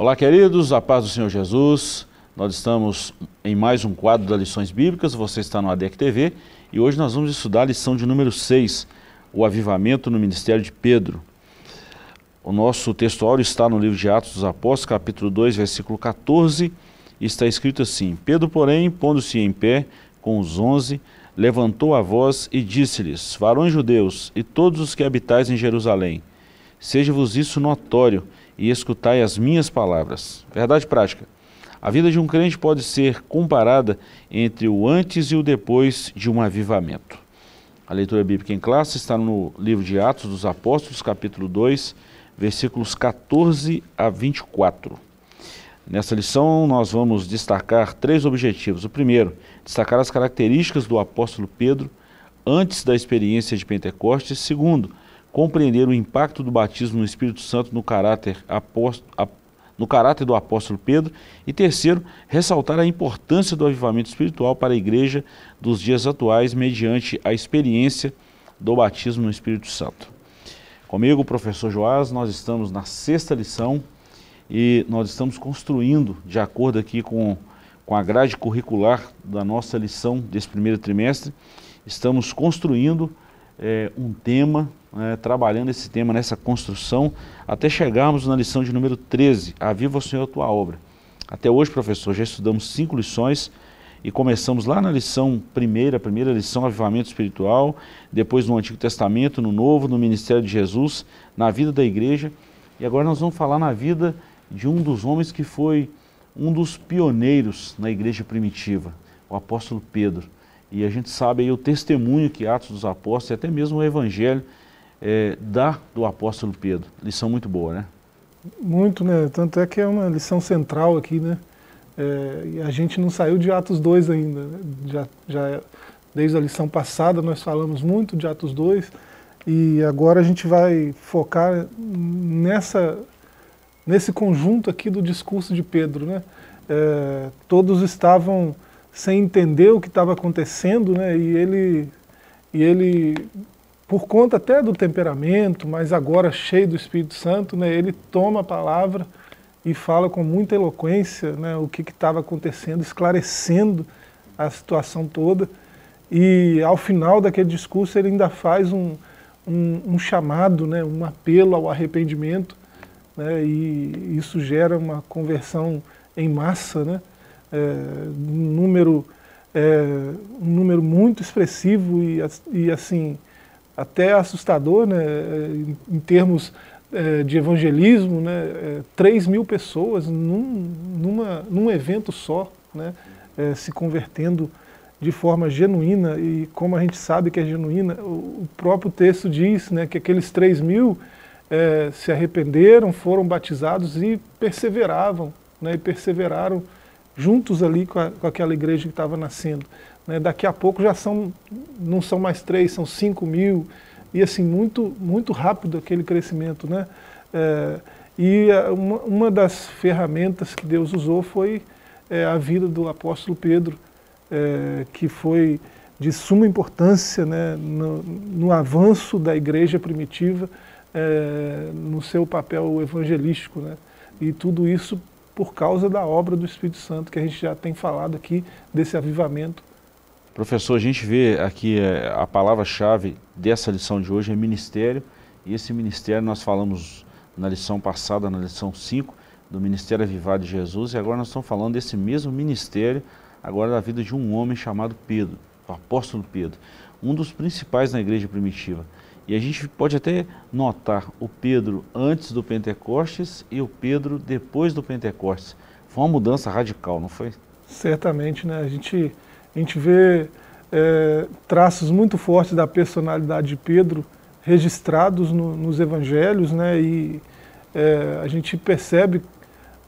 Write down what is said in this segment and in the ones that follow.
Olá, queridos, a paz do Senhor Jesus. Nós estamos em mais um quadro das lições bíblicas. Você está no ADEC TV e hoje nós vamos estudar a lição de número 6, o avivamento no ministério de Pedro. O nosso textuário está no livro de Atos dos Apóstolos, capítulo 2, versículo 14, e está escrito assim: Pedro, porém, pondo-se em pé com os onze, levantou a voz e disse-lhes: Varões judeus e todos os que habitais em Jerusalém, seja-vos isso notório e escutai as minhas palavras. Verdade prática. A vida de um crente pode ser comparada entre o antes e o depois de um avivamento. A leitura bíblica em classe está no livro de Atos dos Apóstolos, capítulo 2, versículos 14 a 24. Nessa lição, nós vamos destacar três objetivos. O primeiro, destacar as características do apóstolo Pedro antes da experiência de Pentecostes. Segundo, compreender o impacto do batismo no Espírito Santo no caráter, no caráter do apóstolo Pedro. E terceiro, ressaltar a importância do avivamento espiritual para a igreja dos dias atuais, mediante a experiência do batismo no Espírito Santo. Comigo, o professor Joás, nós estamos na sexta lição e nós estamos construindo, de acordo aqui com, com a grade curricular da nossa lição desse primeiro trimestre, estamos construindo é, um tema, é, trabalhando esse tema nessa construção, até chegarmos na lição de número 13, Aviva o Senhor a tua obra. Até hoje, professor, já estudamos cinco lições e começamos lá na lição primeira, primeira lição, Avivamento Espiritual, depois no Antigo Testamento, no Novo, no Ministério de Jesus, na vida da igreja, e agora nós vamos falar na vida de um dos homens que foi um dos pioneiros na igreja primitiva, o apóstolo Pedro. E a gente sabe aí o testemunho que Atos dos Apóstolos e até mesmo o Evangelho é, dá do apóstolo Pedro. Lição muito boa, né? Muito, né? Tanto é que é uma lição central aqui, né? É, e a gente não saiu de Atos 2 ainda. Né? Já, já, desde a lição passada nós falamos muito de Atos 2 e agora a gente vai focar nessa, nesse conjunto aqui do discurso de Pedro. Né? É, todos estavam sem entender o que estava acontecendo, né? E ele, e ele, por conta até do temperamento, mas agora cheio do Espírito Santo, né? Ele toma a palavra e fala com muita eloquência, né? O que estava acontecendo, esclarecendo a situação toda. E ao final daquele discurso ele ainda faz um, um, um chamado, né? Um apelo ao arrependimento, né? E isso gera uma conversão em massa, né? É, um, número, é, um número muito expressivo e, e assim até assustador, né, em, em termos é, de evangelismo, né, é, 3 mil pessoas num, numa, num evento só, né, é, se convertendo de forma genuína, e como a gente sabe que é genuína, o, o próprio texto diz né, que aqueles 3 mil é, se arrependeram, foram batizados e perseveravam, né, e perseveraram juntos ali com, a, com aquela igreja que estava nascendo. Né? Daqui a pouco já são, não são mais três, são cinco mil, e assim, muito, muito rápido aquele crescimento. Né? É, e uma, uma, das ferramentas que Deus usou foi é, a vida do apóstolo Pedro, é, que foi de suma importância né, no, no, avanço da igreja primitiva, é, no seu papel evangelístico. Né? E tudo isso por causa da obra do Espírito Santo, que a gente já tem falado aqui, desse avivamento. Professor, a gente vê aqui é, a palavra-chave dessa lição de hoje é ministério, e esse ministério nós falamos na lição passada, na lição 5, do Ministério Avivado de Jesus, e agora nós estamos falando desse mesmo ministério, agora da vida de um homem chamado Pedro, o apóstolo Pedro, um dos principais na igreja primitiva. E a gente pode até notar o Pedro antes do Pentecostes e o Pedro depois do Pentecostes. Foi uma mudança radical, não foi? Certamente, né? A gente, a gente vê é, traços muito fortes da personalidade de Pedro registrados no, nos evangelhos, né? E é, a gente percebe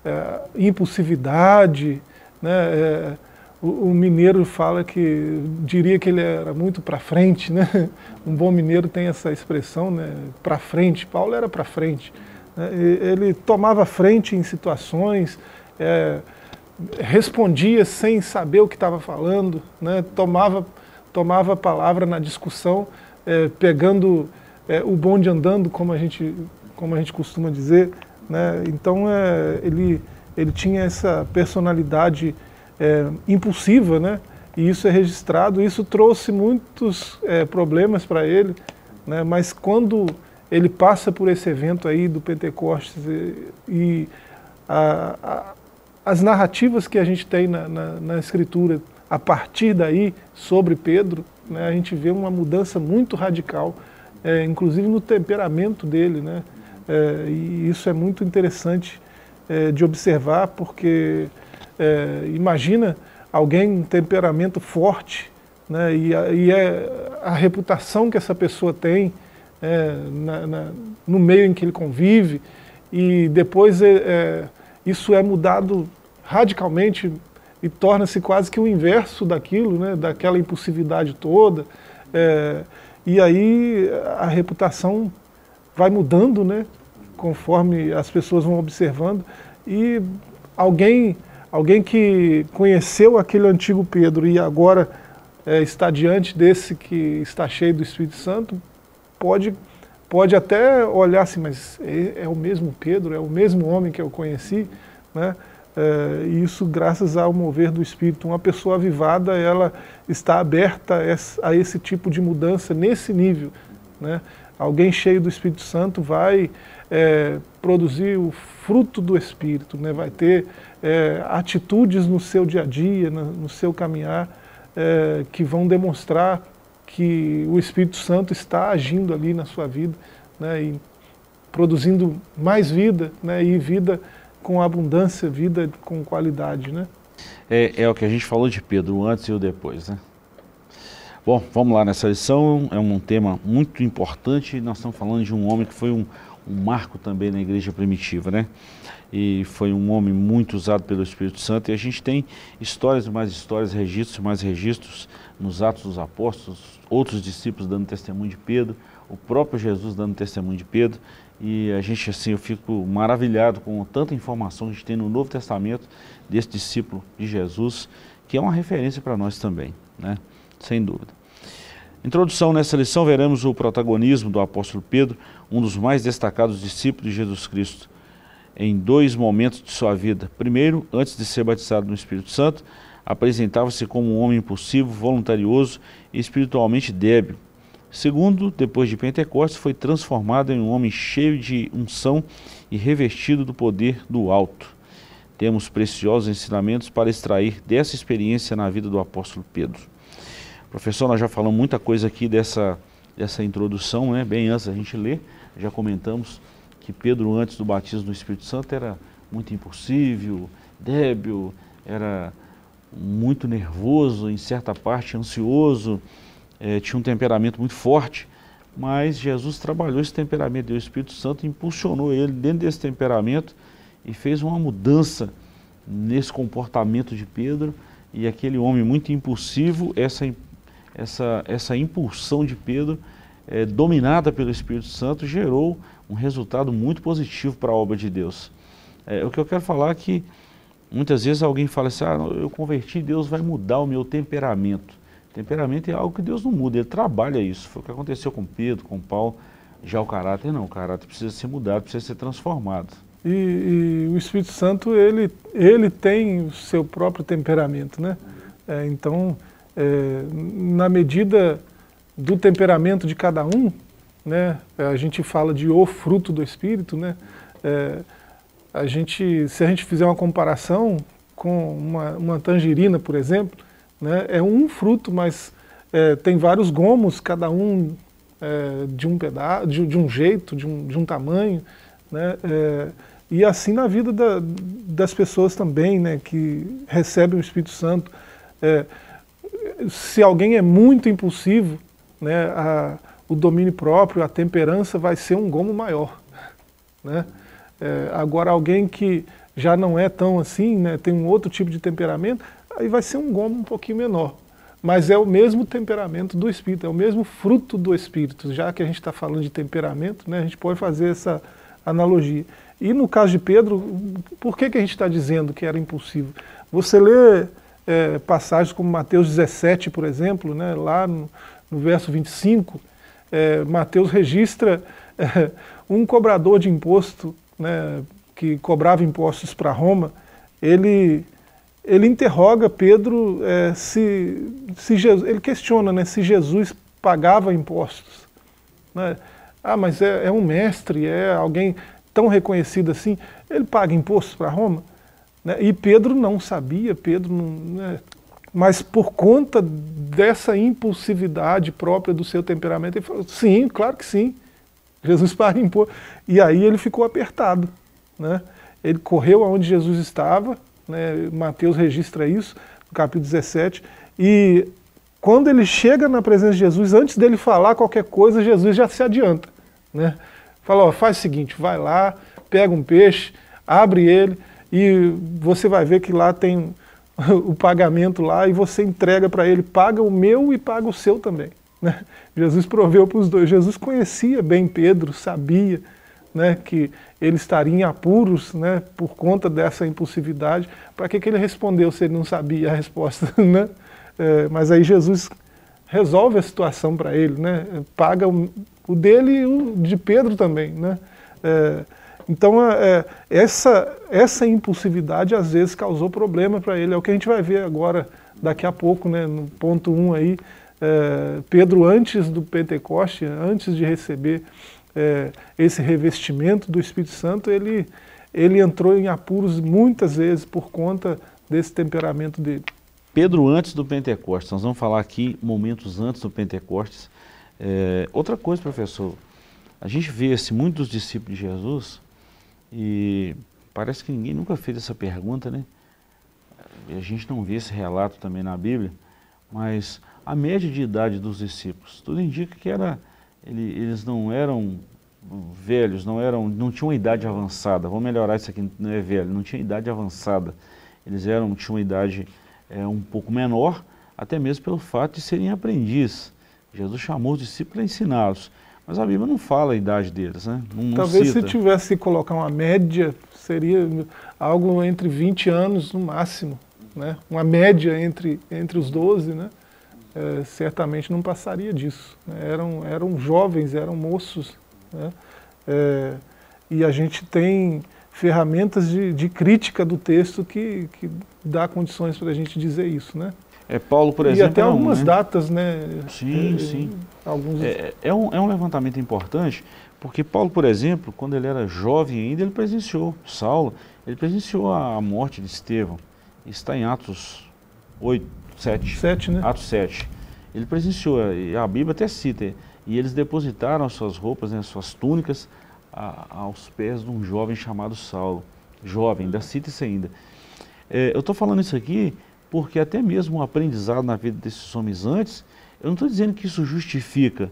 é, impulsividade, né? O, o, mineiro fala que diria que ele era muito para frente, né? Um bom mineiro tem essa expressão, né? Para frente. Paulo era para frente. Né? Ele tomava frente em situações, é, respondia sem saber o que estava falando, né? Tomava tomava a palavra na discussão, é, pegando é, o bonde andando, como a gente como a gente costuma dizer, Né? Então é, ele, ele tinha essa personalidade é, impulsiva, né? e isso é registrado, isso trouxe muitos é, problemas para ele, né? mas quando ele passa por esse evento aí do Pentecostes e, e a, a, as narrativas que a gente tem na, na, na, Escritura, a partir daí, sobre Pedro, né, a gente vê uma mudança muito radical, é, inclusive no temperamento dele, né, é, e isso é muito interessante é, de observar, porque é, imagina alguém um temperamento forte, né, e, a, e é a reputação que essa pessoa tem é, na, na, no meio em que ele convive, e depois é, é isso é mudado radicalmente e torna-se quase que o inverso daquilo, né, daquela impulsividade toda. É, e aí a reputação vai mudando, né, conforme as pessoas vão observando. E alguém Alguém que conheceu aquele antigo Pedro e agora é, está diante desse que está cheio do Espírito Santo, pode, pode até olhar assim, mas é, é o mesmo Pedro, é o mesmo homem que eu conheci, né? É, isso graças ao mover do Espírito. Uma pessoa avivada, ela está aberta a esse tipo de mudança nesse nível. Né? Alguém cheio do Espírito Santo vai é, produzir o fruto do Espírito, né? vai ter é, atitudes no seu dia a dia, no, no seu caminhar, é, que vão demonstrar que o Espírito Santo está agindo ali na sua vida, né? e produzindo mais vida, né? e vida com abundância, vida com qualidade. Né? É, é o que a gente falou de Pedro, antes e o depois. Né? Bom, vamos lá nessa lição, é um tema muito importante, nós estamos falando de um homem que foi um, um marco também na igreja primitiva, né? E foi um homem muito usado pelo Espírito Santo. E a gente tem histórias e mais histórias, registros e mais registros nos Atos dos Apóstolos, outros discípulos dando testemunho de Pedro, o próprio Jesus dando testemunho de Pedro. E a gente, assim, eu fico maravilhado com tanta informação que a gente tem no Novo Testamento desse discípulo de Jesus, que é uma referência para nós também, né? Sem dúvida. Introdução nessa lição, veremos o protagonismo do apóstolo Pedro, um dos mais destacados discípulos de Jesus Cristo, em dois momentos de sua vida. Primeiro, antes de ser batizado no Espírito Santo, apresentava-se como um homem impulsivo, voluntarioso e espiritualmente débil. Segundo, depois de Pentecostes, foi transformado em um homem cheio de unção e revestido do poder do alto. Temos preciosos ensinamentos para extrair dessa experiência na vida do apóstolo Pedro. Professor, nós já falamos muita coisa aqui dessa, dessa introdução, né? bem antes da gente ler, já comentamos que Pedro, antes do batismo do Espírito Santo, era muito impulsivo, débil, era muito nervoso, em certa parte ansioso, é, tinha um temperamento muito forte, mas Jesus trabalhou esse temperamento, e o Espírito Santo impulsionou ele dentro desse temperamento e fez uma mudança nesse comportamento de Pedro, e aquele homem muito impulsivo, essa essa, essa impulsão de Pedro, é, dominada pelo Espírito Santo, gerou um resultado muito positivo para a obra de Deus. É, o que eu quero falar é que muitas vezes alguém fala assim, ah, eu converti, Deus vai mudar o meu temperamento. Temperamento é algo que Deus não muda, Ele trabalha isso. Foi o que aconteceu com Pedro, com Paulo. Já o caráter não, o caráter precisa ser mudado, precisa ser transformado. E, e o Espírito Santo, ele, ele tem o seu próprio temperamento, né? É, então, é, na medida do temperamento de cada um, né, a gente fala de o fruto do Espírito, né, é, a gente, se a gente fizer uma comparação com uma, uma tangerina, por exemplo, né, é um fruto, mas é, tem vários gomos, cada um é, de um pedaço, de, de, um jeito, de um, de um tamanho, né, é, e assim na vida da, das pessoas também, né, que recebem o Espírito Santo. É, se alguém é muito impulsivo, né, a, o domínio próprio, a temperança vai ser um gomo maior. Né? É, agora, alguém que já não é tão assim, né, tem um outro tipo de temperamento, aí vai ser um gomo um pouquinho menor. Mas é o mesmo temperamento do Espírito, é o mesmo fruto do Espírito. Já que a gente está falando de temperamento, né, a gente pode fazer essa analogia. E no caso de Pedro, por que, que a gente está dizendo que era impulsivo? Você lê é, passagens como Mateus 17, por exemplo, né, lá no, no verso 25, é, Mateus registra é, um cobrador de imposto né, que cobrava impostos para Roma, ele, ele interroga Pedro é, se, se Jesus, ele questiona né, se Jesus pagava impostos. Né? Ah, mas é, é, um mestre, é alguém tão reconhecido assim, ele paga impostos para Roma? Né? E Pedro não sabia, Pedro não, né? Mas por conta dessa impulsividade própria do seu temperamento, ele falou, sim, claro que sim, Jesus paga imposto. E aí ele ficou apertado. Né? Ele correu aonde Jesus estava, né? Mateus registra isso, no capítulo 17, e quando ele chega na presença de Jesus, antes dele falar qualquer coisa, Jesus já se adianta. Né? Fala, ó, faz o seguinte, vai lá, pega um peixe, abre ele, e você vai ver que lá tem o pagamento lá, e você entrega para ele, paga o meu e paga o seu também. Né? Jesus proveu para os dois. Jesus conhecia bem Pedro, sabia né, que ele estaria em apuros né, por conta dessa impulsividade. Para que, que ele respondeu se ele não sabia a resposta? Né? É, mas aí Jesus resolve a situação para ele, né? paga o, o, dele e o de Pedro também. Né? É, então é, essa, essa impulsividade às vezes causou problema para ele. É o que a gente vai ver agora, daqui a pouco, né, no ponto 1 um aí. É, Pedro, antes do Pentecoste, antes de receber é, esse revestimento do Espírito Santo, ele, ele entrou em apuros muitas vezes por conta desse temperamento dele. Pedro antes do Pentecostes, nós vamos falar aqui momentos antes do Pentecostes. É, outra coisa, professor, a gente vê assim, muitos discípulos de Jesus e parece que ninguém nunca fez essa pergunta, né? A gente não vê esse relato também na Bíblia, mas a média de idade dos discípulos, tudo indica que era, ele, eles não eram velhos, não eram, não tinham idade avançada. Vamos melhorar isso aqui, não é velho, não tinha idade avançada. Eles eram, tinham uma idade é, um pouco menor, até mesmo pelo fato de serem aprendizes. Jesus chamou os discípulos a ensiná-los. Mas a Bíblia não fala a idade deles, né? Não, Talvez cita. se tivesse que colocar uma média, seria algo entre 20 anos no máximo. Né? Uma média entre, entre os 12, né? É, certamente não passaria disso. Né? Eram, eram jovens, eram moços. Né? É, e a gente tem ferramentas de, de crítica do texto que, que dá condições para a gente dizer isso, né? É Paulo, por exemplo. E até algumas né? datas, né? Sim, é, sim. Alguns... É, é, um, é um levantamento importante, porque Paulo, por exemplo, quando ele era jovem ainda, ele presenciou, Saulo, ele presenciou a morte de Estevão. Está em Atos 8, 7. 7, né? Atos 7. Ele presenciou, e a Bíblia até cita, e eles depositaram as suas roupas, né, suas túnicas, a, aos pés de um jovem chamado Saulo. Jovem, ainda cita isso ainda. É, eu estou falando isso aqui porque até mesmo o aprendizado na vida desses homens antes, eu não estou dizendo que isso justifica,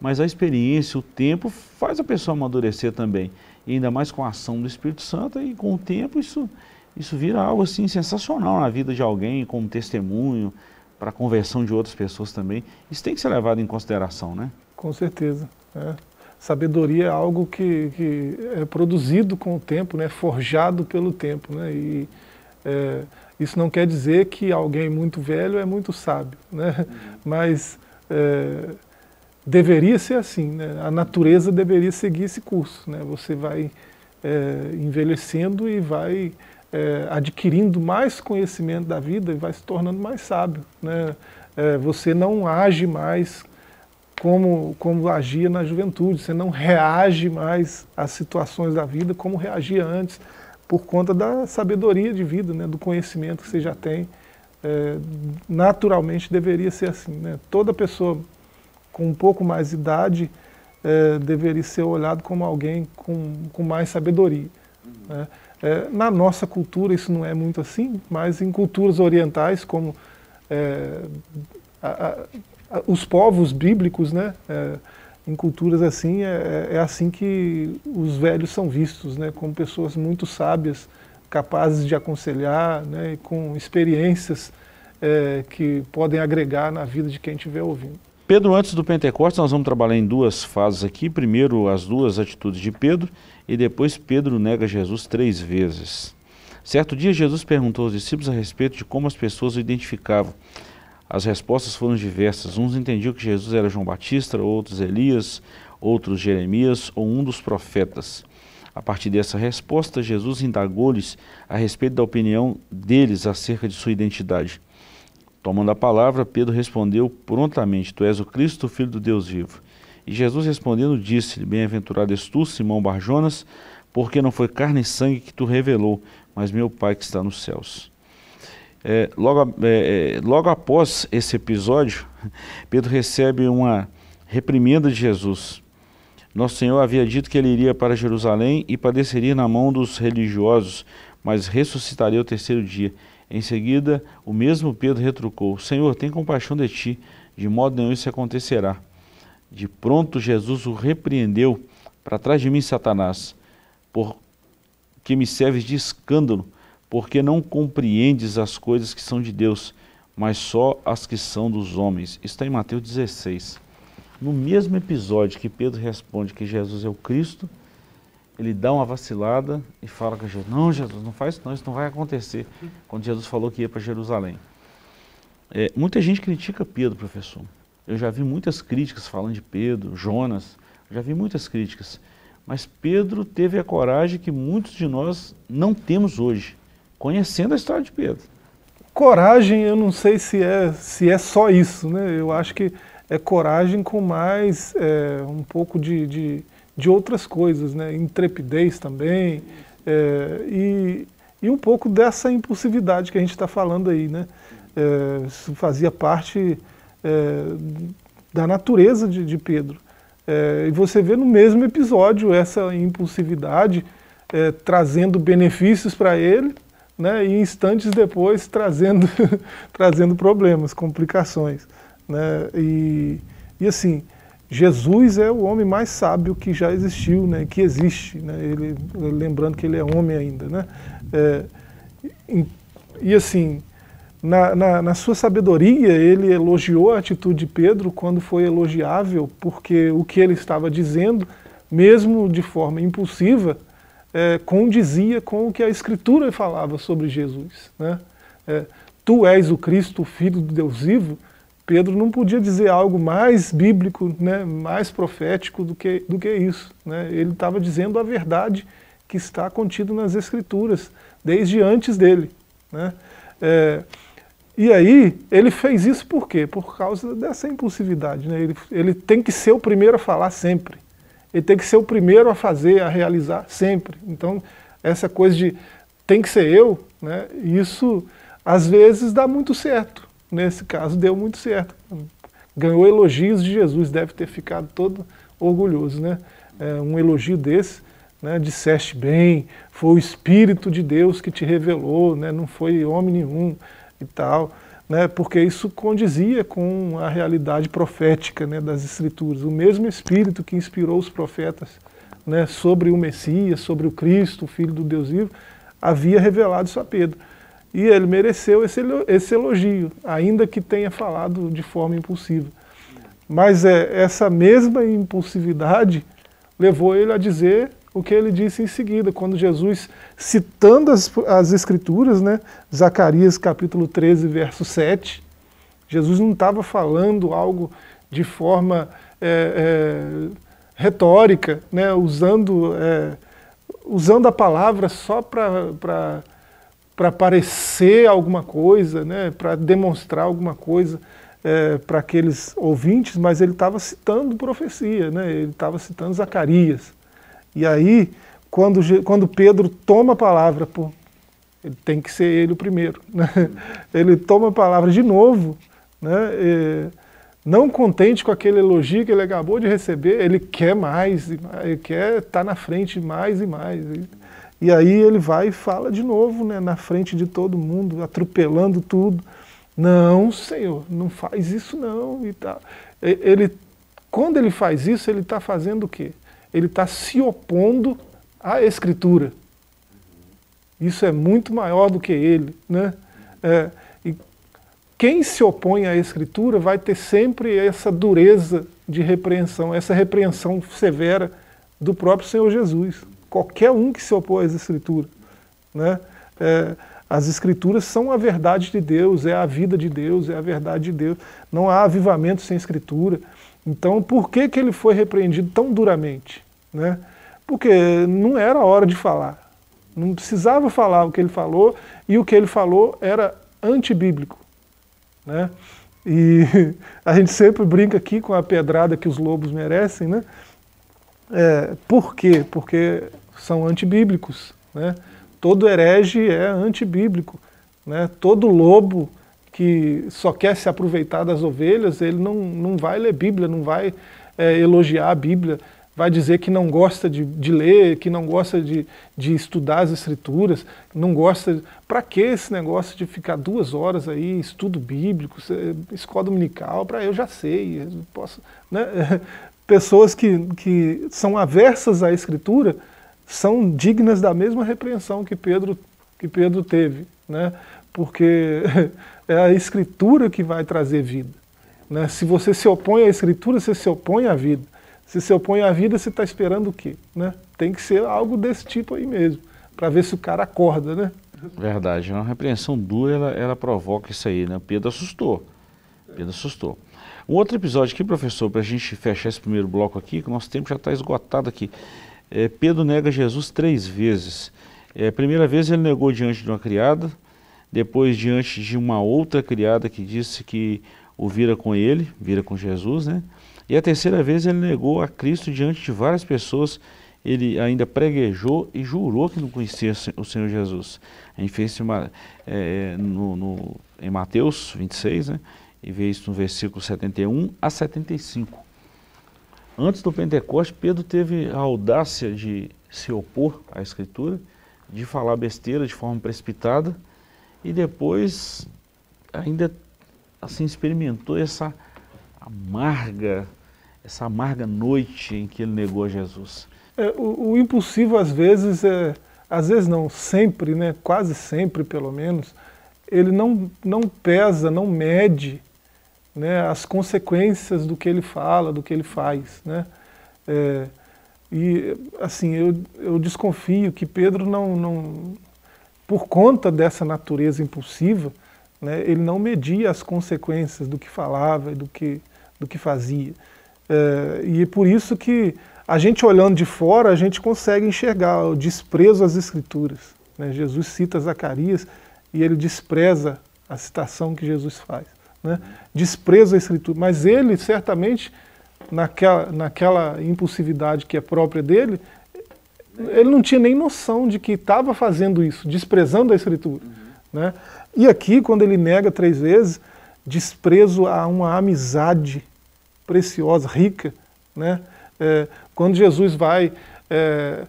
mas a experiência, o tempo, faz a pessoa amadurecer também. E ainda mais com a ação do Espírito Santo, e com o tempo isso, isso vira algo assim sensacional na vida de alguém, como testemunho, para a conversão de outras pessoas também. Isso tem que ser levado em consideração, né? Com certeza. É. Sabedoria é algo que, que é produzido com o tempo, né? forjado pelo tempo. Né? E, é, isso não quer dizer que alguém muito velho é muito sábio, né? Uhum. mas é, deveria ser assim, né? a natureza deveria seguir esse curso. Né? Você vai é, envelhecendo e vai é, adquirindo mais conhecimento da vida e vai se tornando mais sábio. Né? É, você não age mais como, como agia na juventude, você não reage mais às situações da vida como reagia antes por conta da sabedoria de vida, né, do conhecimento que você já tem. É, naturalmente deveria ser assim. Né? Toda pessoa com um pouco mais de idade é, deveria ser olhado como alguém com, com mais sabedoria. Uhum. Né? É, na nossa cultura isso não é muito assim, mas em culturas orientais, como é, a, a, os povos bíblicos, né, é, em culturas assim, é, é, é, assim que os velhos são vistos, né, como pessoas muito sábias, capazes de aconselhar, né, com experiências é, que podem agregar na vida de quem estiver ouvindo. Pedro, antes do Pentecostes, nós vamos trabalhar em duas fases aqui. Primeiro, as duas atitudes de Pedro, e depois Pedro nega Jesus três vezes. Certo dia, Jesus perguntou aos discípulos a respeito de como as pessoas o identificavam. As respostas foram diversas. Uns entendiam que Jesus era João Batista, outros Elias, outros Jeremias ou um dos profetas. A partir dessa resposta, Jesus indagou-lhes a respeito da opinião deles acerca de sua identidade. Tomando a palavra, Pedro respondeu prontamente: Tu és o Cristo, o Filho do Deus vivo. E Jesus respondendo, disse-lhe: Bem-aventurado és tu, Simão Barjonas, porque não foi carne e sangue que tu revelou, mas meu Pai que está nos céus. É, logo, é, é logo após esse episódio, Pedro recebe uma reprimenda de Jesus. Nosso Senhor havia dito que ele iria para Jerusalém e padeceria na mão dos religiosos, mas ressuscitaria o terceiro dia. Em seguida, o mesmo Pedro retrucou: Senhor, tem compaixão de ti, de modo nenhum isso acontecerá. De pronto, Jesus o repreendeu: Para trás de mim, Satanás, porque me serves de escândalo, porque não compreendes as coisas que são de Deus, mas só as que são dos homens. Está em Mateus 16. No mesmo episódio que Pedro responde que Jesus é o Cristo, ele dá uma vacilada e fala com Jesus: Não, Jesus, não faz isso, não, isso não vai acontecer. Quando Jesus falou que ia para Jerusalém. É, muita gente critica Pedro, professor. Eu já vi muitas críticas falando de Pedro, Jonas, já vi muitas críticas. Mas Pedro teve a coragem que muitos de nós não temos hoje, conhecendo a história de Pedro. Coragem, eu não sei se é, se é só isso, né? Eu acho que é coragem com mais é, um pouco de, de, de, outras coisas, né? intrepidez também, é, e, e um pouco dessa impulsividade que a gente está falando aí. Né? É, isso fazia parte é, da natureza de, de Pedro. É, e você vê no mesmo episódio essa impulsividade é, trazendo benefícios para ele, né, e instantes depois trazendo, trazendo problemas, complicações. Né? E, e assim, Jesus é o homem mais sábio que já existiu, né? que existe, né? ele, lembrando que ele é homem ainda. Né? É, e, e, assim, na, na, na, sua sabedoria, ele elogiou a atitude de Pedro quando foi elogiável, porque o que ele estava dizendo, mesmo de forma impulsiva, é, condizia com o que a Escritura falava sobre Jesus. Né? É, tu és o Cristo, o Filho de Deus vivo, Pedro não podia dizer algo mais bíblico, né, mais profético do que, do que isso. Né? Ele estava dizendo a verdade que está contida nas Escrituras, desde antes dele. Né? É, e aí, ele fez isso por quê? Por causa dessa impulsividade. Né? Ele, ele tem que ser o primeiro a falar sempre. Ele tem que ser o primeiro a fazer, a realizar sempre. Então, essa coisa de tem que ser eu, né? isso às vezes dá muito certo nesse caso deu muito certo. Ganhou elogios de Jesus, deve ter ficado todo orgulhoso. Né? É, um elogio desse, né, disseste bem, foi o Espírito de Deus que te revelou, né, não foi homem nenhum e tal, né, porque isso condizia com a realidade profética né, das Escrituras. O mesmo Espírito que inspirou os profetas né, sobre o Messias, sobre o Cristo, o Filho do Deus vivo, havia revelado isso a Pedro. E ele mereceu esse, elogio, ainda que tenha falado de forma impulsiva. Mas é, essa mesma impulsividade levou ele a dizer o que ele disse em seguida, quando Jesus, citando as, as Escrituras, né, Zacarias capítulo 13, verso 7, Jesus não estava falando algo de forma é, é, retórica, né, usando, é, usando a palavra só para para parecer alguma coisa, né, para demonstrar alguma coisa é, para aqueles ouvintes, mas ele estava citando profecia, né, ele estava citando Zacarias. E aí, quando, quando Pedro toma a palavra, pô, ele tem que ser ele o primeiro. Né? Ele toma a palavra de novo, né? E, não contente com aquele elogio que ele acabou de receber, ele quer mais, ele quer estar tá na frente mais e mais. E aí ele vai e fala de novo, né, na frente de todo mundo, atropelando tudo. Não, Senhor, não faz isso não. E tá. ele, quando ele faz isso, ele está fazendo o quê? Ele está se opondo à Escritura. Isso é muito maior do que ele. Né? É, e quem se opõe à Escritura vai ter sempre essa dureza de repreensão, essa repreensão severa do próprio Senhor Jesus qualquer um que se opõe às Escrituras. Né? É, as Escrituras são a verdade de Deus, é a vida de Deus, é a verdade de Deus. Não há avivamento sem Escritura. Então, por que, que ele foi repreendido tão duramente? Né? Porque não era hora de falar. Não precisava falar o que ele falou, e o que ele falou era antibíblico. Né? E a gente sempre brinca aqui com a pedrada que os lobos merecem, né? É, por quê? Porque são antibíblicos. Né? Todo herege é antibíblico. Né? Todo lobo que só quer se aproveitar das ovelhas, ele não, não vai ler Bíblia, não vai é, elogiar a Bíblia, vai dizer que não gosta de, de ler, que não gosta de, de estudar as escrituras, não gosta. Para que esse negócio de ficar duas horas aí, estudo bíblico, escola dominical? Para eu já sei, eu posso. Né? Pessoas que, que são aversas à escritura são dignas da mesma repreensão que Pedro, que Pedro teve, né? porque é a escritura que vai trazer vida. Né? Se você se opõe à escritura, você se opõe à vida. Se se opõe à vida, você está esperando o quê? Né? Tem que ser algo desse tipo aí mesmo, para ver se o cara acorda, né? Verdade, uma repreensão dura, ela, ela provoca isso aí, né? Pedro assustou, Pedro assustou. Um outro episódio aqui, professor, para a gente fechar esse primeiro bloco aqui, que o nosso tempo já está esgotado aqui. É, Pedro nega Jesus três vezes. É, primeira vez ele negou diante de uma criada, depois diante de uma outra criada que disse que o vira com ele, vira com Jesus, né? E a terceira vez ele negou a Cristo diante de várias pessoas. Ele ainda preguejou e jurou que não conhecia o Senhor Jesus. A gente fez isso é, no, no, em Mateus 26, né? e vê isso no versículo 71 a 75. Antes do Pentecoste, Pedro teve a audácia de se opor à Escritura, de falar besteira de forma precipitada, e depois ainda assim experimentou essa amarga essa amarga noite em que ele negou Jesus? É, o, o, impulsivo às vezes é, às vezes não, sempre, né, quase sempre pelo menos, ele não, não pesa, não mede né, as consequências do que ele fala, do que ele faz. Né? É, e assim, eu, eu desconfio que Pedro não, não, por conta dessa natureza impulsiva, né, ele não media as consequências do que falava e do que, do que fazia. É, e é por isso que a gente olhando de fora, a gente consegue enxergar o desprezo às escrituras. Né? Jesus cita Zacarias e ele despreza a citação que Jesus faz. Né? Despreza a escritura, mas ele certamente, naquela, naquela impulsividade que é própria dele, ele não tinha nem noção de que estava fazendo isso, desprezando a escritura. Uhum. Né? E aqui, quando ele nega três vezes, desprezo a uma amizade preciosa, rica. Né? É, quando Jesus vai. É,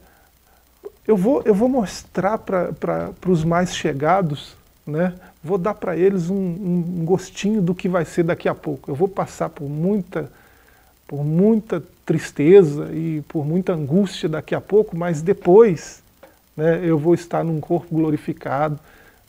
eu, vou, eu vou mostrar para os mais chegados, né? vou dar para eles um, um, gostinho do que vai ser daqui a pouco. Eu vou passar por muita, por muita tristeza e por muita angústia daqui a pouco, mas depois né, eu vou estar num corpo glorificado,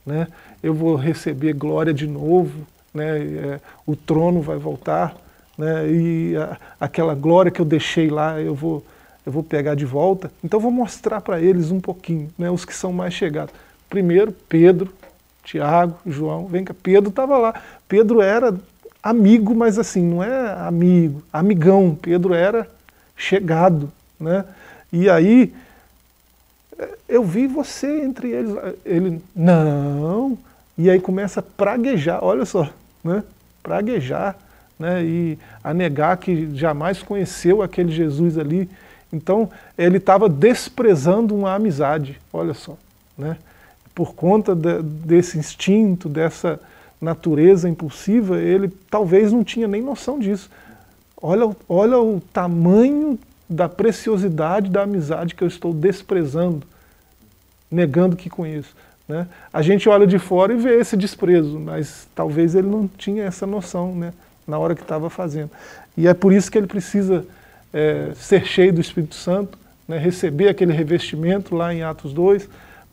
né, eu vou receber glória de novo, né, é, o trono vai voltar né, e a, aquela glória que eu deixei lá eu vou, eu vou pegar de volta. Então eu vou mostrar para eles um pouquinho, né, os que são mais chegados. Primeiro, Pedro, Tiago, João, vem cá, Pedro estava lá. Pedro era amigo, mas assim, não é amigo, amigão. Pedro era chegado. Né? E aí, eu vi você entre eles. Ele, não. E aí começa a praguejar, olha só, né? praguejar né, e a negar que jamais conheceu aquele Jesus ali. Então, ele estava desprezando uma amizade, olha só. Né? Por conta de, desse instinto, dessa natureza impulsiva, ele talvez não tinha nem noção disso. Olha, olha o tamanho da preciosidade da amizade que eu estou desprezando, negando que conheço. Né? A gente olha de fora e vê esse desprezo, mas talvez ele não tinha essa noção. Né? na hora que estava fazendo. E é por isso que ele precisa é, ser cheio do Espírito Santo, né, receber aquele revestimento lá em Atos 2,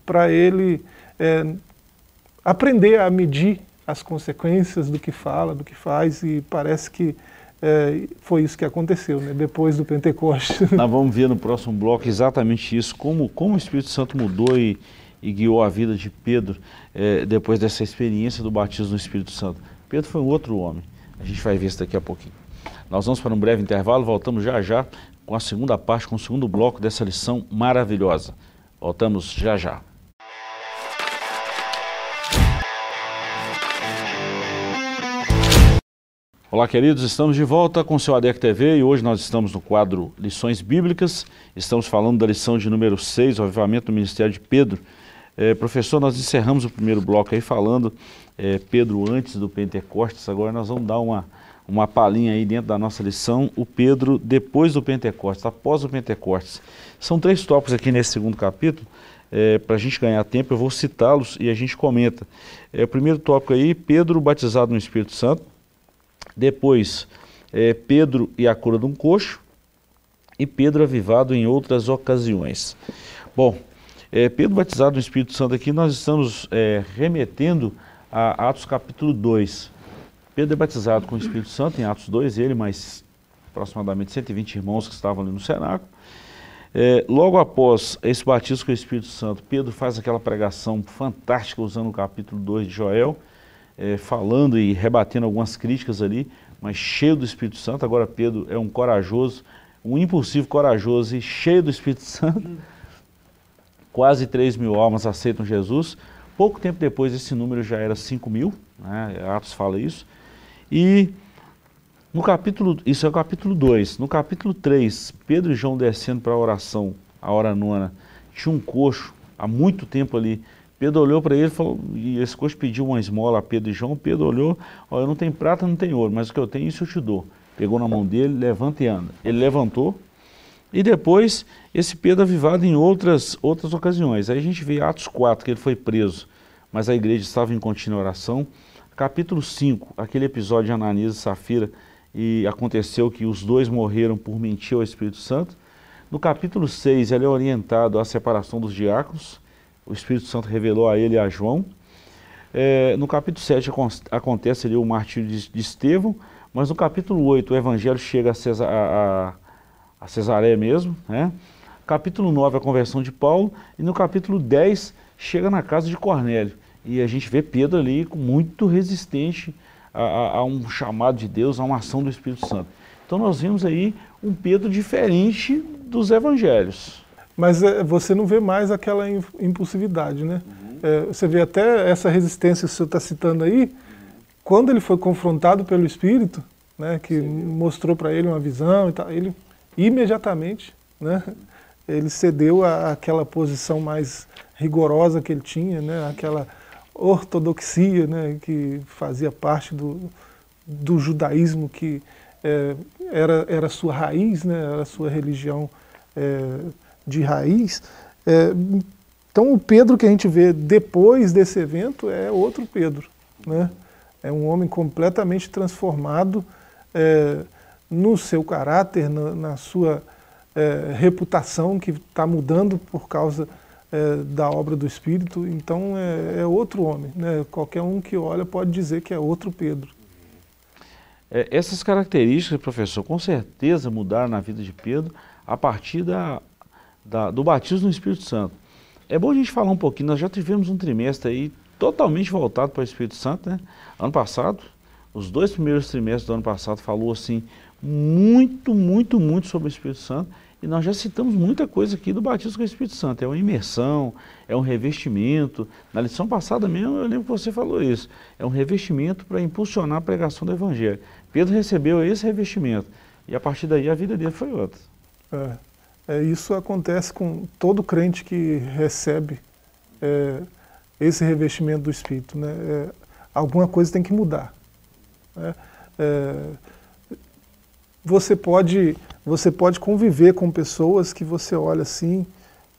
para ele é, aprender a medir as consequências do que fala, do que faz, e parece que é, foi isso que aconteceu, né, depois do Pentecostes. Nós vamos ver no próximo bloco exatamente isso, como, como o Espírito Santo mudou e, e guiou a vida de Pedro é, depois dessa experiência do batismo no Espírito Santo. Pedro foi um outro homem. A gente vai ver isso daqui a pouquinho. Nós vamos para um breve intervalo, voltamos já já com a segunda parte, com o segundo bloco dessa lição maravilhosa. Voltamos já já. Olá, queridos, estamos de volta com o seu ADEC TV e hoje nós estamos no quadro Lições Bíblicas. Estamos falando da lição de número 6, o avivamento do ministério de Pedro. É, professor, nós encerramos o primeiro bloco aí falando é, Pedro antes do Pentecostes. Agora nós vamos dar uma, uma palhinha aí dentro da nossa lição, o Pedro depois do Pentecostes, após o Pentecostes. São três tópicos aqui nesse segundo capítulo. É, Para a gente ganhar tempo, eu vou citá-los e a gente comenta. É, o primeiro tópico aí, Pedro batizado no Espírito Santo. Depois, é, Pedro e a cura de um coxo. E Pedro avivado em outras ocasiões. Bom, é, Pedro batizado no Espírito Santo aqui, nós estamos é, remetendo a Atos capítulo 2. Pedro é batizado com o Espírito Santo em Atos 2, ele mais aproximadamente 120 irmãos que estavam ali no cenáculo. É, logo após esse batismo com o Espírito Santo, Pedro faz aquela pregação fantástica usando o capítulo 2 de Joel, é, falando e rebatendo algumas críticas ali, mas cheio do Espírito Santo. Agora Pedro é um corajoso, um impulsivo corajoso e cheio do Espírito Santo. Quase 3 mil almas aceitam Jesus. Pouco tempo depois esse número já era 5 mil, né? Atos fala isso. E no capítulo, isso é o capítulo 2. No capítulo 3, Pedro e João descendo para a oração, a hora nona, tinha um coxo há muito tempo ali Pedro olhou para ele falou, e esse coxo pediu uma esmola a Pedro e João, Pedro olhou, ó, eu não tenho prata, não tenho ouro, mas o que eu tenho, isso eu te dou. Pegou na mão dele, levanta e anda. Ele levantou, e depois esse Pedro avivado em outras, outras ocasiões. Aí a gente vê Atos 4, que ele foi preso, mas a igreja estava em contínua oração. Capítulo 5, aquele episódio de Ananias e Safira, e aconteceu que os dois morreram por mentir ao Espírito Santo. No capítulo 6, ele é orientado à separação dos diáconos, o Espírito Santo revelou a ele e a João. É, no capítulo 7 acontece ali o martírio de, de Estevão, mas no capítulo 8 o evangelho chega a, Cesar, a, a Cesareia mesmo, né? capítulo 9 a conversão de Paulo, e no capítulo 10 chega na casa de Cornélio. E a gente vê Pedro ali muito resistente a, a, a, um chamado de Deus, a uma ação do Espírito Santo. Então nós vimos aí um Pedro diferente dos evangelhos. Mas é, você não vê mais aquela impulsividade, né? Uhum. É, você vê até essa resistência que o senhor está citando aí, quando ele foi confrontado pelo Espírito, né, que Sim. mostrou para ele uma visão e tal, ele imediatamente, né, ele cedeu àquela posição mais rigorosa que ele tinha, né, aquela ortodoxia, né, que fazia parte do, do judaísmo que é, era era sua raiz, né, era sua religião é, de raiz. É, então o Pedro que a gente vê depois desse evento é outro Pedro. Né? É um homem completamente transformado é, no seu caráter, na, na sua é, reputação que está mudando por causa é, da obra do Espírito. Então é, é, outro homem. Né? Qualquer um que olha pode dizer que é outro Pedro. É, essas características, professor, com certeza mudaram na vida de Pedro a partir da da, do batismo no Espírito Santo. É bom a gente falar um pouquinho, nós já tivemos um trimestre aí totalmente voltado para o Espírito Santo, né? Ano passado, os dois primeiros trimestres do ano passado falou assim muito, muito, muito sobre o Espírito Santo e nós já citamos muita coisa aqui do batismo com o Espírito Santo. É uma imersão, é um revestimento. Na lição passada mesmo, eu lembro que você falou isso. É um revestimento para impulsionar a pregação do Evangelho. Pedro recebeu esse revestimento e a partir daí a vida dele foi outra. É. É, isso acontece com todo crente que recebe é, esse revestimento do Espírito. Né? É, alguma coisa tem que mudar. Né? É, você, pode, você pode conviver com pessoas que você olha assim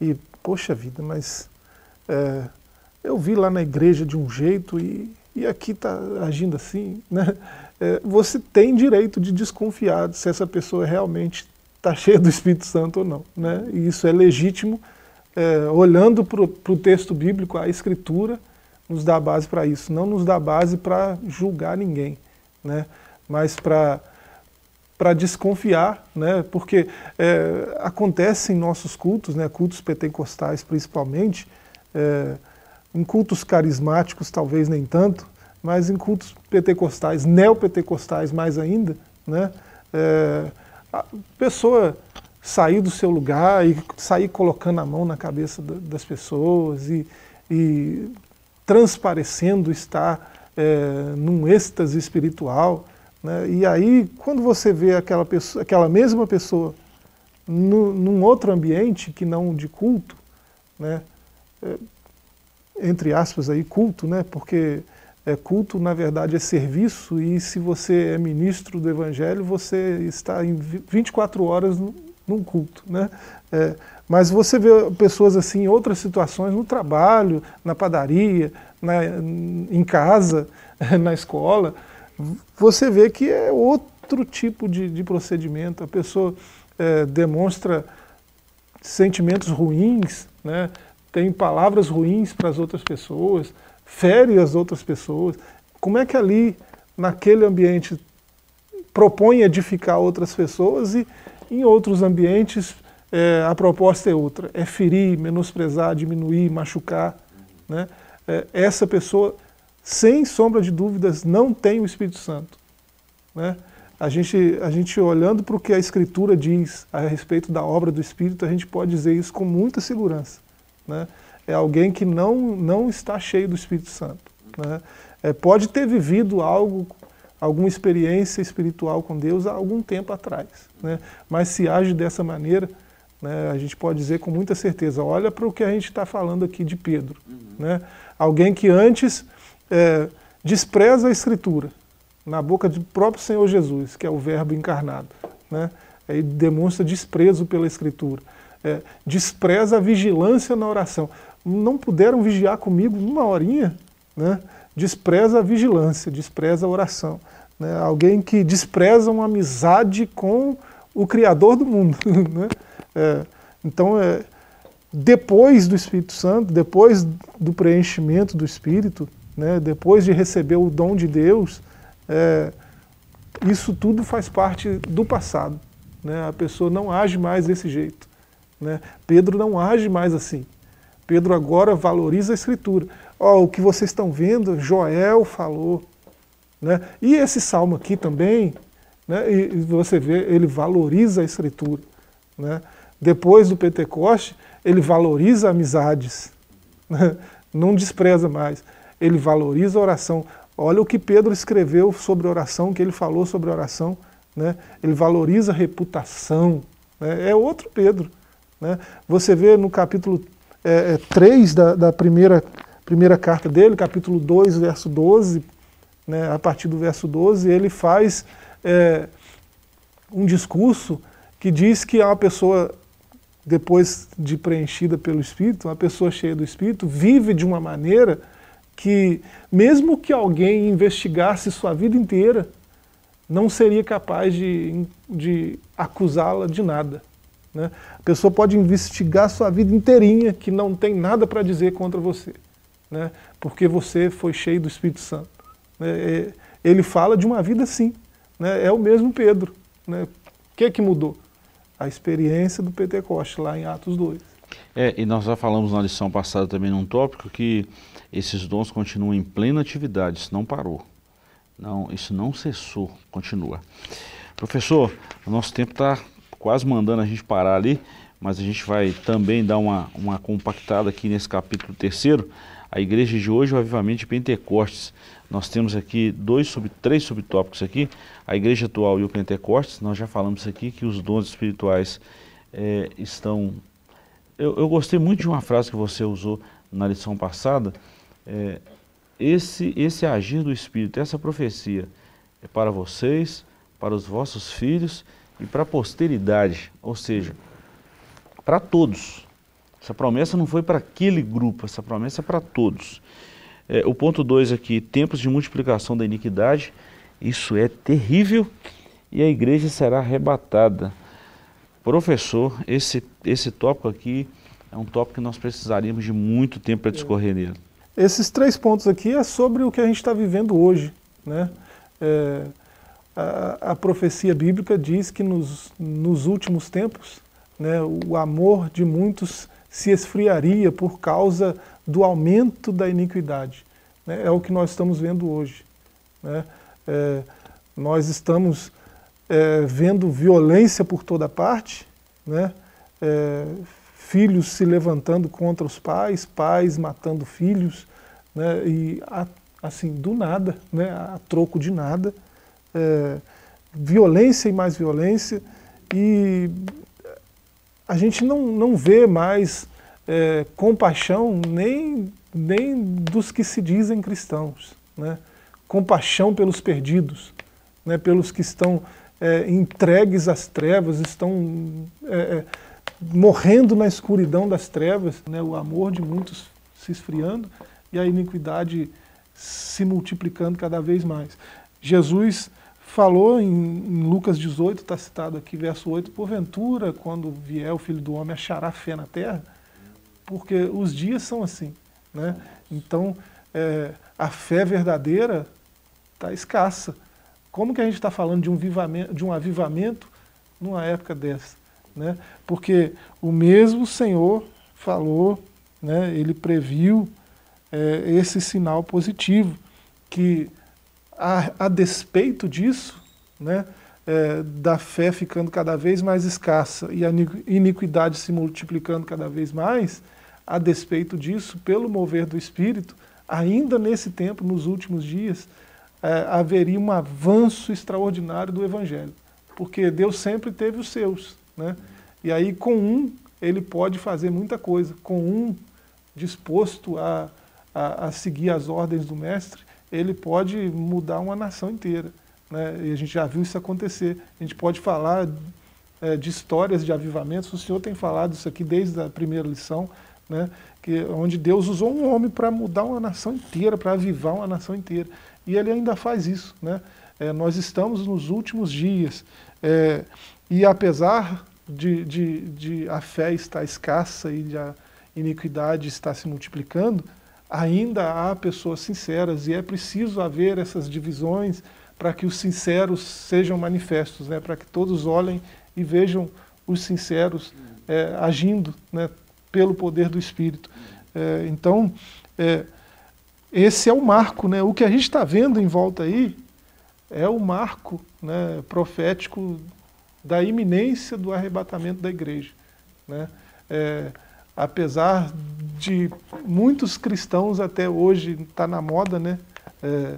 e, poxa vida, mas é, eu vi lá na igreja de um jeito e, e aqui está agindo assim. Né? É, você tem direito de desconfiar se essa pessoa realmente está cheia do Espírito Santo ou não. Né? E isso é legítimo, é, olhando para o texto bíblico, a Escritura nos dá base para isso, não nos dá base para julgar ninguém, né? mas para para desconfiar, né? porque é, acontece em nossos cultos, né? cultos pentecostais principalmente, é, em cultos carismáticos talvez nem tanto, mas em cultos pentecostais, neopentecostais mais ainda, né? É, a pessoa sair do seu lugar e sair colocando a mão na cabeça das pessoas e, e transparecendo estar é, num êxtase espiritual. Né? E aí, quando você vê aquela, pessoa, aquela mesma pessoa no, num outro ambiente que não de culto, né? É, entre aspas aí, culto, né? porque é, culto na verdade é serviço e se você é ministro do evangelho, você está em 24 horas num culto. Né? É, mas você vê pessoas assim em outras situações, no trabalho, na padaria, na, em casa, na escola, você vê que é outro tipo de, de procedimento. A pessoa é, demonstra sentimentos ruins, né? tem palavras ruins para as outras pessoas, fere as outras pessoas. Como é que ali, naquele ambiente, propõe edificar outras pessoas e em outros ambientes é, a proposta é outra, é ferir, menosprezar, diminuir, machucar. Né? É, essa pessoa, sem sombra de dúvidas, não tem o Espírito Santo. Né? A, gente, a gente olhando para o que a Escritura diz a respeito da obra do Espírito, a gente pode dizer isso com muita segurança. Né? É alguém que não, não está cheio do Espírito Santo. Né? É, pode ter vivido algo alguma experiência espiritual com Deus há algum tempo atrás. Né? Mas se age dessa maneira, né, a gente pode dizer com muita certeza, olha para o que a gente está falando aqui de Pedro. Uhum. Né? Alguém que antes é, despreza a Escritura, na boca do próprio Senhor Jesus, que é o verbo encarnado. Né? Ele demonstra desprezo pela Escritura. É, despreza a vigilância na oração. Não puderam vigiar comigo uma horinha? Né? despreza a vigilância, despreza a oração. Né? Alguém que despreza uma amizade com o Criador do mundo. Né? É, então, é, depois do Espírito Santo, depois do preenchimento do Espírito, né? depois de receber o dom de Deus, é, isso tudo faz parte do passado. Né? A pessoa não age mais desse jeito. Né? Pedro não age mais assim. Pedro agora valoriza a Escritura. Ó, o que vocês estão vendo, Joel falou. Né? E esse salmo aqui também, né? e você vê, ele valoriza a Escritura. Né? Depois do Pentecoste, ele valoriza amizades. Né? Não despreza mais. Ele valoriza a oração. Olha o que Pedro escreveu sobre oração, que ele falou sobre oração. Né? Ele valoriza a reputação. Né? É outro Pedro. Né? Você vê no capítulo é, é, 3 da, da primeira, primeira carta dele, capítulo 2, verso 12, né, a partir do verso 12, ele faz é, um discurso que diz que uma pessoa, depois de preenchida pelo Espírito, uma pessoa cheia do Espírito, vive de uma maneira que, mesmo que alguém investigasse sua vida inteira, não seria capaz de, de acusá-la de nada. Né? A pessoa pode investigar sua vida inteirinha que não tem nada para dizer contra você, né? porque você foi cheio do Espírito Santo. Né? Ele fala de uma vida assim, né? é o mesmo Pedro. Né? O que, é que mudou? A experiência do Pentecoste, lá em Atos 2. É, e nós já falamos na lição passada também num tópico que esses dons continuam em plena atividade, isso não parou. Não, isso não cessou, continua. Professor, o nosso tempo está quase mandando a gente parar ali, mas a gente vai também dar uma, uma compactada aqui nesse capítulo terceiro. A igreja de hoje, o avivamento de Pentecostes. Nós temos aqui dois sobre três subtópicos aqui, a igreja atual e o Pentecostes. Nós já falamos aqui que os dons espirituais é, estão. Eu, eu, gostei muito de uma frase que você usou na lição passada. É, esse, esse agir do Espírito, essa profecia é para vocês, para os vossos filhos e para a posteridade, ou seja, para todos. Essa promessa não foi para aquele grupo, essa promessa é para todos. É, o ponto 2 aqui, tempos de multiplicação da iniquidade, isso é terrível e a igreja será arrebatada. Professor, esse, esse tópico aqui é um tópico que nós precisaríamos de muito tempo para discorrer nele. Esses três pontos aqui é sobre o que a gente está vivendo hoje. Né? É, a, a profecia bíblica diz que nos, nos últimos tempos né, o amor de muitos se esfriaria por causa do aumento da iniquidade. Né? É o que nós estamos vendo hoje. Né? É, nós estamos é, vendo violência por toda parte, né? É, filhos se levantando contra os pais, pais matando filhos, né? e assim, do nada, né? a troco de nada, é, violência e mais violência, e a gente não, não vê mais é, compaixão nem, nem dos que se dizem cristãos, né? compaixão pelos perdidos, né? pelos que estão é, entregues às trevas, estão é, é, morrendo na escuridão das trevas, né? o amor de muitos se esfriando e a iniquidade se multiplicando cada vez mais. Jesus falou em, em Lucas 18, está citado aqui, verso 8, porventura, quando vier o Filho do Homem, achará fé na terra? Porque os dias são assim. Né? Então, é, a fé verdadeira está escassa. Como que a gente está falando de um, vivamento, de um avivamento numa época dessa? Né? Porque o mesmo Senhor falou, né, ele previu é, esse sinal positivo, que a, a despeito disso, né, é, da fé ficando cada vez mais escassa e a iniquidade se multiplicando cada vez mais, a despeito disso, pelo mover do Espírito, ainda nesse tempo, nos últimos dias, é, haveria um avanço extraordinário do Evangelho. Porque Deus sempre teve os seus. Né? E aí, com um, ele pode fazer muita coisa. Com um disposto a, a, a seguir as ordens do Mestre, ele pode mudar uma nação inteira. Né? E a gente já viu isso acontecer. A gente pode falar é, de histórias de avivamentos. O senhor tem falado isso aqui desde a primeira lição, né? que, onde Deus usou um homem para mudar uma nação inteira, para avivar uma nação inteira. E ele ainda faz isso. Né? É, nós estamos nos últimos dias. É, e apesar de, de, de, a fé estar escassa e a iniquidade estar se multiplicando, ainda há pessoas sinceras e é preciso haver essas divisões para que os sinceros sejam manifestos, né? para que todos olhem e vejam os sinceros é, agindo né? pelo poder do Espírito. É, então, é, esse é o marco, né? O que a gente está vendo em volta aí é o marco né, profético da iminência do arrebatamento da igreja. Né? É, apesar de muitos cristãos até hoje estar tá na moda, né? É,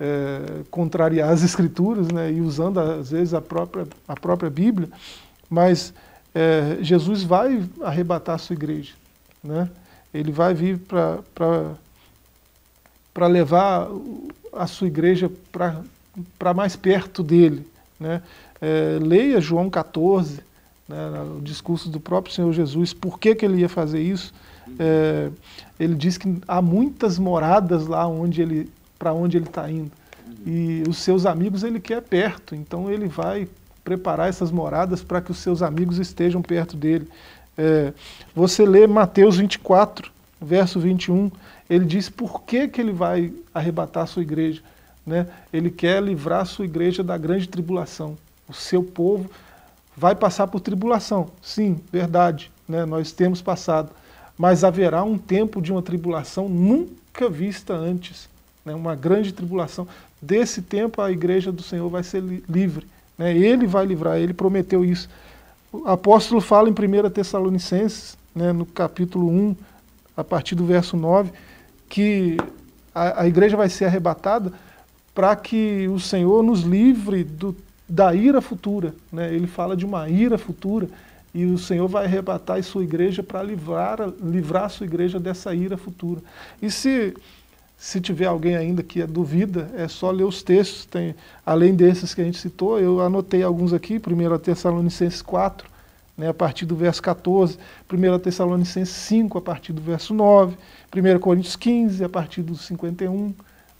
é, contrariar as escrituras né? e usando às vezes a própria, a própria Bíblia, mas é, Jesus vai arrebatar a sua igreja. Né? Ele vai vir para para levar a sua igreja para mais perto dele. Né? É, leia João 14, né, o discurso do próprio Senhor Jesus, por que, que ele ia fazer isso? É, ele diz que há muitas moradas lá onde ele, para onde ele está indo. E os seus amigos ele quer perto, então ele vai preparar essas moradas para que os seus amigos estejam perto dele. É, você lê Mateus 24, verso 21, ele diz por que, que ele vai arrebatar a sua igreja. Né? Ele quer livrar a sua igreja da grande tribulação. O seu povo vai passar por tribulação. Sim, verdade, né? nós temos passado. Mas haverá um tempo de uma tribulação nunca vista antes. Né? Uma grande tribulação. Desse tempo a igreja do Senhor vai ser li livre. Né? Ele vai livrar, ele prometeu isso. O apóstolo fala em 1 Tessalonicenses, né, no capítulo 1, a partir do verso 9, que a, a igreja vai ser arrebatada para que o Senhor nos livre do, da ira futura. Né? Ele fala de uma ira futura e o Senhor vai arrebatar a sua igreja para livrar, livrar a sua igreja dessa ira futura. E se, se tiver alguém ainda que é duvida, é só ler os textos. Tem, além desses que a gente citou, eu anotei alguns aqui, 1 Tessalonicenses 4, né, a partir do verso 14, 1 Tessalonicenses 5, a partir do verso 9, 1 Coríntios 15, a partir do 51,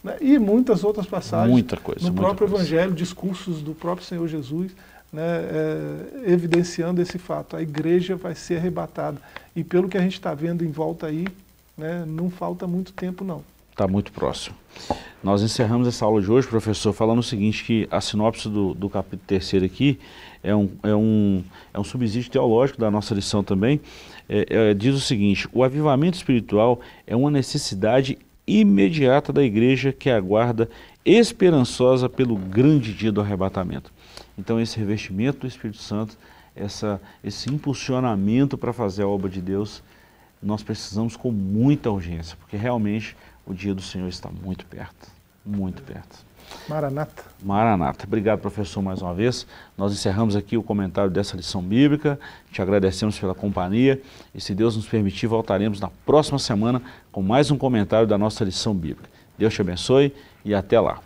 né, e muitas outras passagens muita coisa, no próprio coisa. Evangelho, discursos do próprio Senhor Jesus, né, é, evidenciando esse fato. A igreja vai ser arrebatada. E pelo que a gente está vendo em volta aí, né, não falta muito tempo não. Está muito próximo. Nós encerramos essa aula de hoje, professor, falando o seguinte, que a sinopse do, do capítulo terceiro aqui é um, é, um, é um subsídio teológico da nossa lição também, é, é, diz o seguinte, o avivamento espiritual é uma necessidade imediata da igreja que aguarda esperançosa pelo grande dia do arrebatamento. Então esse revestimento do Espírito Santo essa, esse impulsionamento para fazer a obra de Deus, nós precisamos com muita urgência, porque realmente o dia do Senhor está muito perto, muito perto. Maranata. Maranata. Obrigado, professor, mais uma vez. Nós encerramos aqui o comentário dessa lição bíblica. Te agradecemos pela companhia e, se Deus nos permitir, voltaremos na próxima semana com mais um comentário da nossa lição bíblica. Deus te abençoe e até lá.